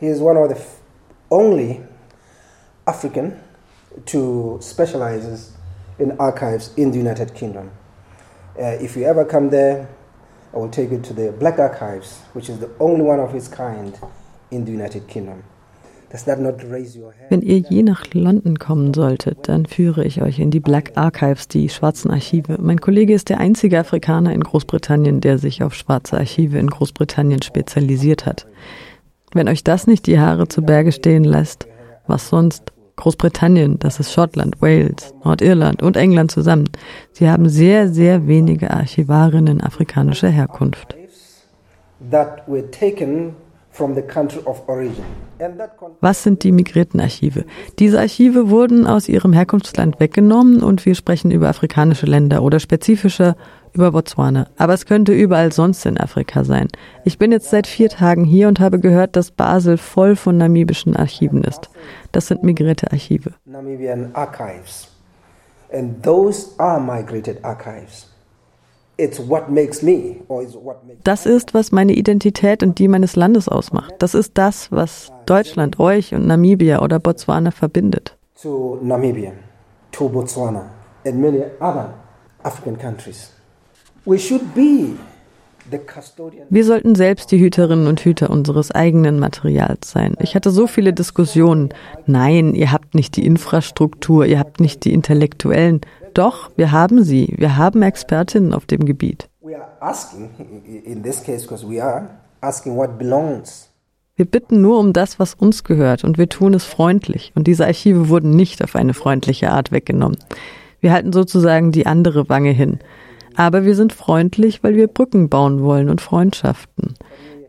He is one of the only African to specialize in archives in the United Kingdom. Uh, if you ever come there, I will take you to the Black Archives, which is the only one of its kind in the United Kingdom. Wenn ihr je nach London kommen solltet, dann führe ich euch in die Black Archives, die schwarzen Archive. Mein Kollege ist der einzige Afrikaner in Großbritannien, der sich auf schwarze Archive in Großbritannien spezialisiert hat. Wenn euch das nicht die Haare zu Berge stehen lässt, was sonst? Großbritannien, das ist Schottland, Wales, Nordirland und England zusammen. Sie haben sehr, sehr wenige Archivarinnen afrikanischer Herkunft. Was sind die Migriertenarchive? Diese Archive wurden aus ihrem Herkunftsland weggenommen und wir sprechen über afrikanische Länder oder spezifischer über Botswana. Aber es könnte überall sonst in Afrika sein. Ich bin jetzt seit vier Tagen hier und habe gehört, dass Basel voll von namibischen Archiven ist. Das sind migrierte Archive. Namibian Archives. And those are migrated archives. Das ist, was meine Identität und die meines Landes ausmacht. Das ist das, was Deutschland, euch und Namibia oder Botswana verbindet. To Namibia, to Botswana and many other African countries. Wir sollten selbst die Hüterinnen und Hüter unseres eigenen Materials sein. Ich hatte so viele Diskussionen. Nein, ihr habt nicht die Infrastruktur, ihr habt nicht die Intellektuellen. Doch, wir haben sie. Wir haben Expertinnen auf dem Gebiet. Wir bitten nur um das, was uns gehört, und wir tun es freundlich. Und diese Archive wurden nicht auf eine freundliche Art weggenommen. Wir halten sozusagen die andere Wange hin. Aber wir sind freundlich, weil wir Brücken bauen wollen und Freundschaften.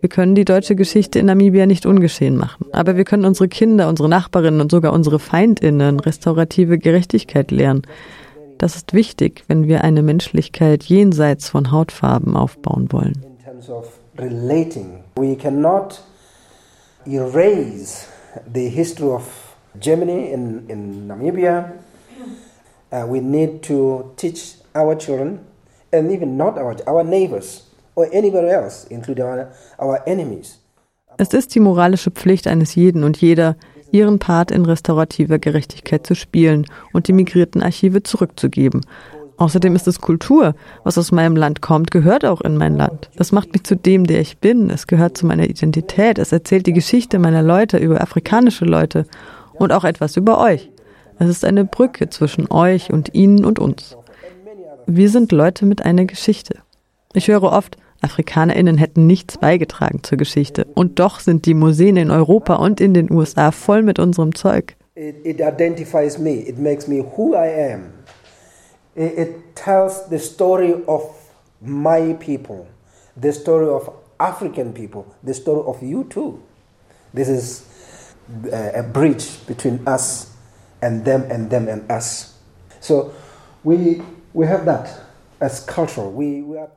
Wir können die deutsche Geschichte in Namibia nicht ungeschehen machen, aber wir können unsere Kinder, unsere Nachbarinnen und sogar unsere Feindinnen restaurative Gerechtigkeit lehren. Das ist wichtig, wenn wir eine Menschlichkeit jenseits von Hautfarben aufbauen wollen. We cannot erase the history of Germany in, in Namibia. Uh, we need to teach our children and even not our, our neighbors or anybody else, including our, our enemies. Es ist die moralische Pflicht eines jeden und jeder, ihren Part in restaurativer Gerechtigkeit zu spielen und die migrierten Archive zurückzugeben. Außerdem ist es Kultur. Was aus meinem Land kommt, gehört auch in mein Land. Das macht mich zu dem, der ich bin. Es gehört zu meiner Identität. Es erzählt die Geschichte meiner Leute über afrikanische Leute und auch etwas über euch. Es ist eine Brücke zwischen euch und ihnen und uns. Wir sind Leute mit einer Geschichte. Ich höre oft, AfrikanerInnen hätten nichts beigetragen zur Geschichte. Und doch sind die Museen in Europa und in den USA voll mit unserem Zeug. It, it identifies me. It makes me who I am. It, it tells the story of my people, the story of African people, the story of you too. This is uh, a bridge between us and them and them and us. So we.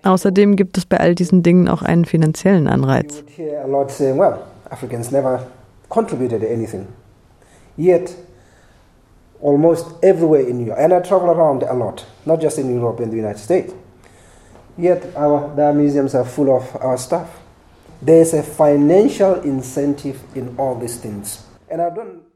Außerdem gibt es bei all diesen Dingen auch einen finanziellen Anreiz. Africans never contributed anything. Yet, almost everywhere in Europe, and I travel around a lot, not just in Europe and the United States. Yet, our, their museums are full of our stuff. There is a financial incentive in all these things.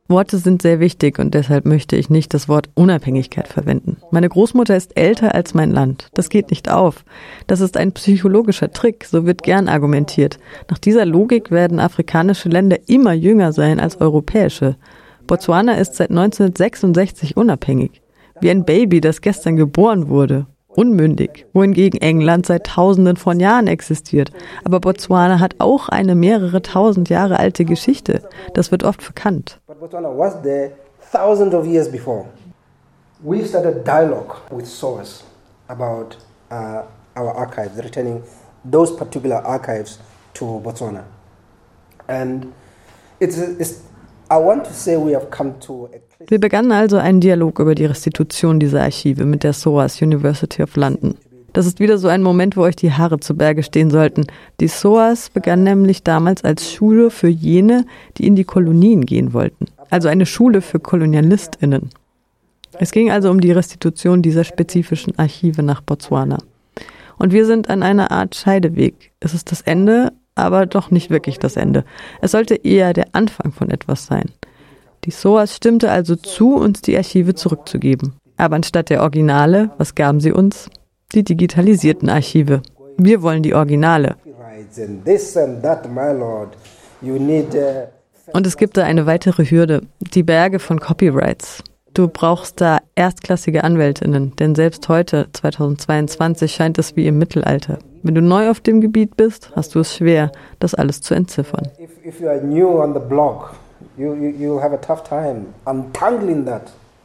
Worte sind sehr wichtig und deshalb möchte ich nicht das Wort Unabhängigkeit verwenden. Meine Großmutter ist älter als mein Land. Das geht nicht auf. Das ist ein psychologischer Trick, so wird gern argumentiert. Nach dieser Logik werden afrikanische Länder immer jünger sein als europäische. Botswana ist seit 1966 unabhängig. Wie ein Baby, das gestern geboren wurde unmündig, wohingegen England seit Tausenden von Jahren existiert. Aber Botswana hat auch eine mehrere tausend Jahre alte Geschichte. Das wird oft verkannt. Thousands of years before. We started dialogue with SOAS about uh, our archives, returning those particular archives to Botswana. And it's, it's wir begannen also einen Dialog über die Restitution dieser Archive mit der SOAS University of London. Das ist wieder so ein Moment, wo euch die Haare zu Berge stehen sollten. Die SOAS begann nämlich damals als Schule für jene, die in die Kolonien gehen wollten. Also eine Schule für KolonialistInnen. Es ging also um die Restitution dieser spezifischen Archive nach Botswana. Und wir sind an einer Art Scheideweg. Es ist das Ende aber doch nicht wirklich das Ende. Es sollte eher der Anfang von etwas sein. Die SOAS stimmte also zu, uns die Archive zurückzugeben. Aber anstatt der Originale, was gaben sie uns? Die digitalisierten Archive. Wir wollen die Originale. Und es gibt da eine weitere Hürde, die Berge von Copyrights. Du brauchst da erstklassige Anwältinnen, denn selbst heute, 2022, scheint es wie im Mittelalter. Wenn du neu auf dem Gebiet bist, hast du es schwer, das alles zu entziffern. If, if you are new on the block, you, you, you have a tough time untangling that.